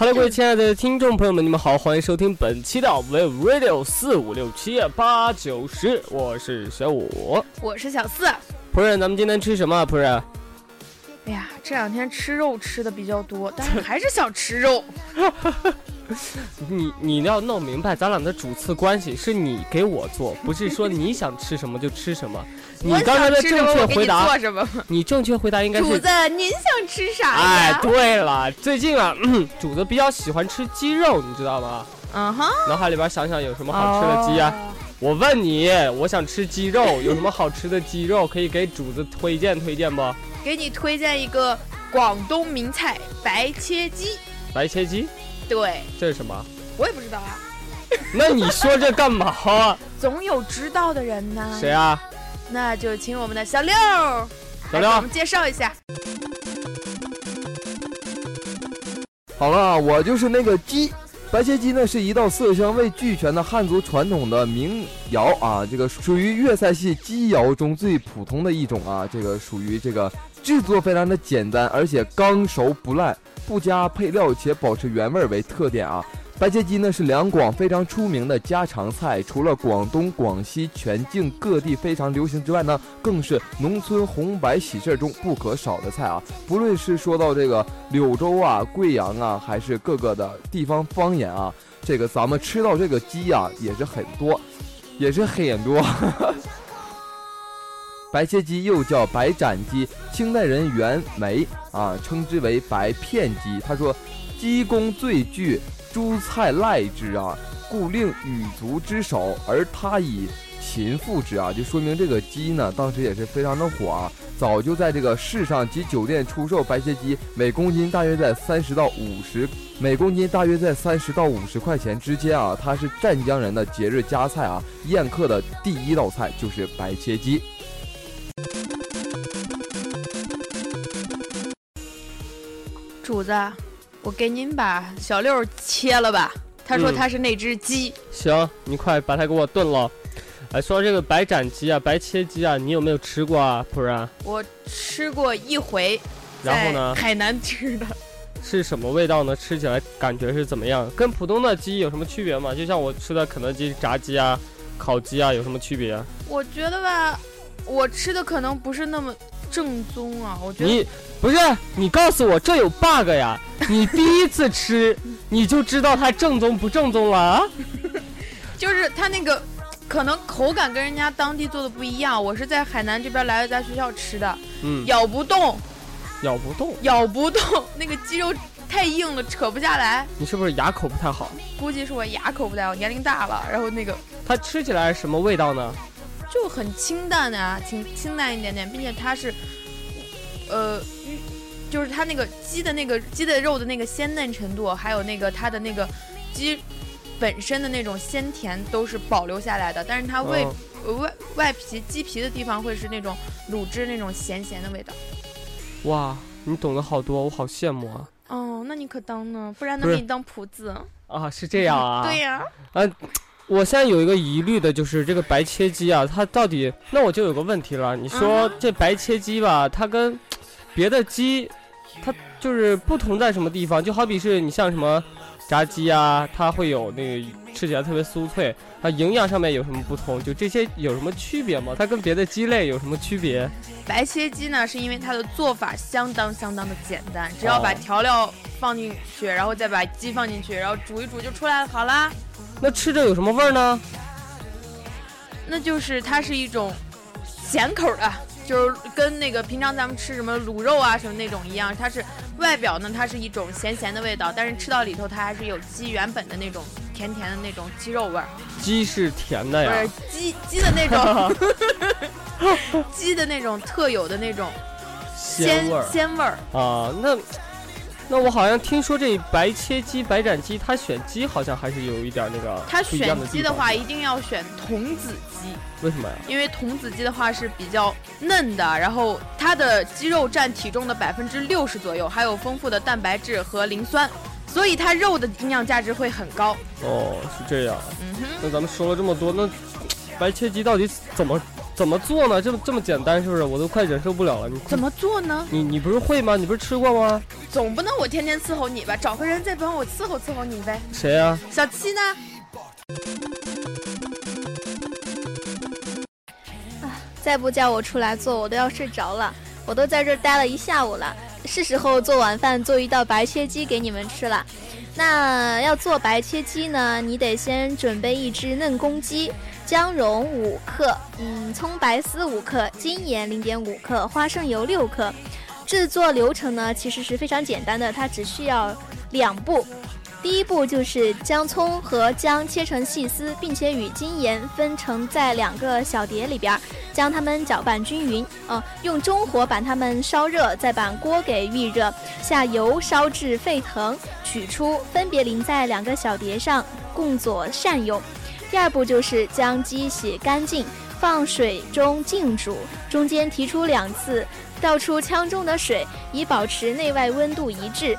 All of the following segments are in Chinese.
Hello，各位亲爱的听众朋友们，你们好，欢迎收听本期的 Wave Radio 四五六七八九十，我是小五，我是小四。仆人，咱们今天吃什么？仆人？哎呀，这两天吃肉吃的比较多，但是 还是想吃肉。你你要弄明白，咱俩的主次关系是你给我做，不是说你想吃什么就吃什么。你刚才的正确回答，你正确回答应该是 主子，您想吃啥呀？哎，对了，最近啊，主子比较喜欢吃鸡肉，你知道吗？嗯哼。脑海里边想想有什么好吃的鸡呀？我问你，我想吃鸡肉，有什么好吃的鸡肉可以给主子推荐推荐不？给你推荐一个广东名菜白切鸡。白切鸡？对。这是什么？我也不知道啊。那你说这干嘛啊？总有知道的人呢。谁啊？那就请我们的小六，小六，我们介绍一下。好了，我就是那个鸡。白切鸡呢，是一道色香味俱全的汉族传统的民谣啊，这个属于粤菜系鸡肴中最普通的一种啊，这个属于这个制作非常的简单，而且刚熟不烂，不加配料且保持原味为特点啊。白切鸡呢是两广非常出名的家常菜，除了广东、广西全境各地非常流行之外呢，更是农村红白喜事中不可少的菜啊。不论是说到这个柳州啊、贵阳啊，还是各个的地方方言啊，这个咱们吃到这个鸡啊也是很多，也是很多。白切鸡又叫白斩鸡，清代人袁枚啊称之为白片鸡。他说，鸡公最具。诸菜赖之啊，故令羽族之首，而他以禽附之啊，就说明这个鸡呢，当时也是非常的火啊，早就在这个市上及酒店出售白切鸡，每公斤大约在三十到五十，每公斤大约在三十到五十块钱之间啊。它是湛江人的节日佳菜啊，宴客的第一道菜就是白切鸡。主子。我给您把小六切了吧，他说他是那只鸡。行，你快把它给我炖了。哎，说这个白斩鸡啊，白切鸡啊，你有没有吃过啊？不然我吃过一回，然后呢？海南吃的，是什么味道呢？吃起来感觉是怎么样？跟普通的鸡有什么区别吗？就像我吃的肯德基炸鸡啊、烤鸡啊，有什么区别？我觉得吧，我吃的可能不是那么正宗啊。我觉得你不是你告诉我这有 bug 呀？你第一次吃，你就知道它正宗不正宗了啊？就是它那个，可能口感跟人家当地做的不一样。我是在海南这边来了家学校吃的，嗯，咬不动，咬不动，咬不动，那个鸡肉太硬了，扯不下来。你是不是牙口不太好？估计是我牙口不太好，年龄大了。然后那个，它吃起来什么味道呢？就很清淡的啊，清清淡一点点，并且它是，呃。就是它那个鸡的那个鸡的肉的那个鲜嫩程度，还有那个它的那个鸡本身的那种鲜甜都是保留下来的，但是它外外外皮鸡皮的地方会是那种卤汁那种咸咸的味道。哇，你懂得好多，我好羡慕啊！哦，那你可当呢？不然能给你当谱子啊？是这样啊？对呀。呃，我现在有一个疑虑的就是这个白切鸡啊，它到底……那我就有个问题了，你说这白切鸡吧，它跟别的鸡。它就是不同在什么地方？就好比是你像什么炸鸡啊，它会有那个吃起来特别酥脆，它营养上面有什么不同？就这些有什么区别吗？它跟别的鸡类有什么区别？白切鸡呢，是因为它的做法相当相当的简单，只要把调料放进去，然后再把鸡放进去，然后煮一煮就出来了，好啦。那吃着有什么味儿呢？那就是它是一种咸口的。就是跟那个平常咱们吃什么卤肉啊什么那种一样，它是外表呢，它是一种咸咸的味道，但是吃到里头它还是有鸡原本的那种甜甜的那种鸡肉味儿。鸡是甜的呀？不是鸡鸡的那种，鸡的那种特有的那种鲜鲜味儿啊，那。那我好像听说这白切鸡、白斩鸡，它选鸡好像还是有一点那个。它选鸡的话，一定要选童子鸡。为什么呀？因为童子鸡的话是比较嫩的，然后它的鸡肉占体重的百分之六十左右，还有丰富的蛋白质和磷酸，所以它肉的营养价值会很高。哦，是这样。嗯哼。那咱们说了这么多，那白切鸡到底怎么？怎么做呢？这么这么简单是不是？我都快忍受不了了。你怎么做呢？你你不是会吗？你不是吃过吗？总不能我天天伺候你吧？找个人再帮我伺候伺候你呗。谁呀、小七呢？啊再不叫我出来做，我都要睡着了。我都在这待了一下午了，是时候做晚饭，做一道白切鸡给你们吃了。那要做白切鸡呢，你得先准备一只嫩公鸡，姜蓉五克，嗯，葱白丝五克，精盐零点五克，花生油六克。制作流程呢，其实是非常简单的，它只需要两步。第一步就是将葱和姜切成细丝，并且与精盐分成在两个小碟里边，将它们搅拌均匀。嗯、用中火把它们烧热，再把锅给预热，下油烧至沸腾，取出，分别淋在两个小碟上，共佐善用。第二步就是将鸡洗干净，放水中静煮，中间提出两次，倒出腔中的水，以保持内外温度一致。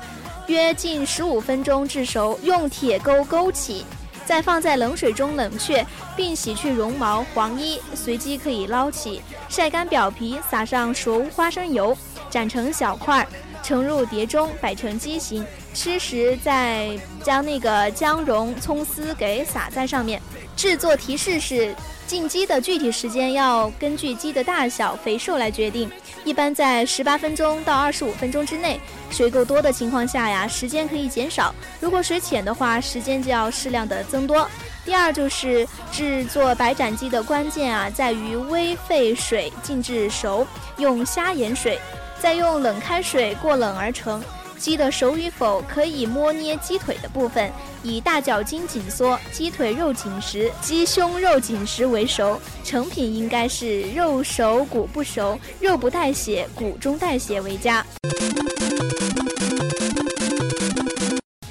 约近十五分钟至熟，用铁钩勾起，再放在冷水中冷却，并洗去绒毛、黄衣，随即可以捞起，晒干表皮，撒上熟花生油，斩成小块儿，盛入碟中，摆成鸡形。吃时再将那个姜蓉、葱丝给撒在上面。制作提示是：进鸡的具体时间要根据鸡的大小、肥瘦来决定，一般在十八分钟到二十五分钟之内。水够多的情况下呀，时间可以减少；如果水浅的话，时间就要适量的增多。第二就是制作白斩鸡的关键啊，在于微沸水浸至熟，用虾盐水，再用冷开水过冷而成。鸡的熟与否可以摸捏鸡腿的部分，以大脚筋紧缩、鸡腿肉紧实、鸡胸肉紧实为熟。成品应该是肉熟骨不熟，肉不带血，骨中带血为佳。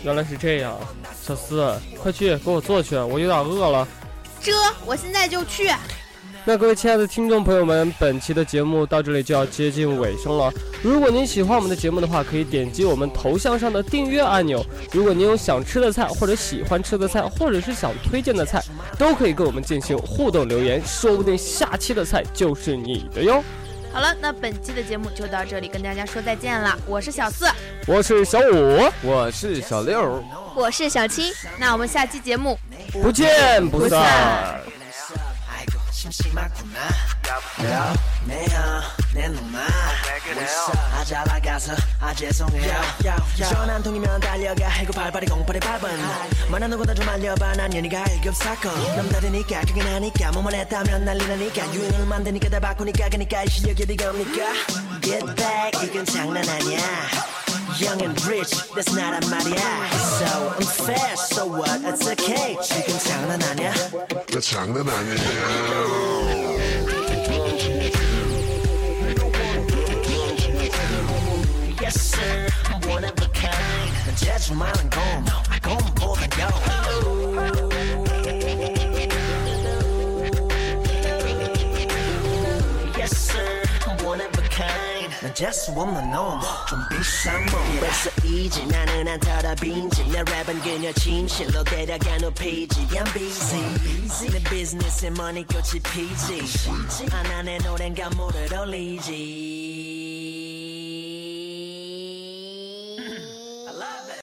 原来是这样，小四，快去给我做去，我有点饿了。这我现在就去。那各位亲爱的听众朋友们，本期的节目到这里就要接近尾声了。如果您喜欢我们的节目的话，可以点击我们头像上的订阅按钮。如果您有想吃的菜，或者喜欢吃的菜，或者是想推荐的菜，都可以跟我们进行互动留言，说不定下期的菜就是你的哟。好了，那本期的节目就到这里，跟大家说再见了。我是小四，我是小五，我是小六。我是小七，那我们下期节目不见不散。 심심하구나. 내야 내 놈아. 아잘 나가서 아 죄송해요. 전화 한 통이면 달려가. 해고 발발이 공발이 밟은. 만한 누구나 좀 알려봐. 난 연희가 1급 사건. 남다르니까 그게 나니까. 뭐만 했다면 난리나니까. 유행을 만드니까 다 바꾸니까 그니까. 이 실력이 어디 겁니까? Get back. 이건 장난 아니야 Young and rich, that's not a 말이야 So I'm fast, so what? It's okay 지금 장난 아니야 나 장난 아니에요. Yes sir, I'm one of a kind 난 재주 많은 곰, 곰보다 요 난 재수 없는 놈좀 비싼 몸 그래서 이제 나는 안 털어 빈지 내 랩은 그녀 진실로 데려가 높이지 I'm busy 내 비즈니스에 머니 꽃이 피지 하나 내 노래가 물을 올리지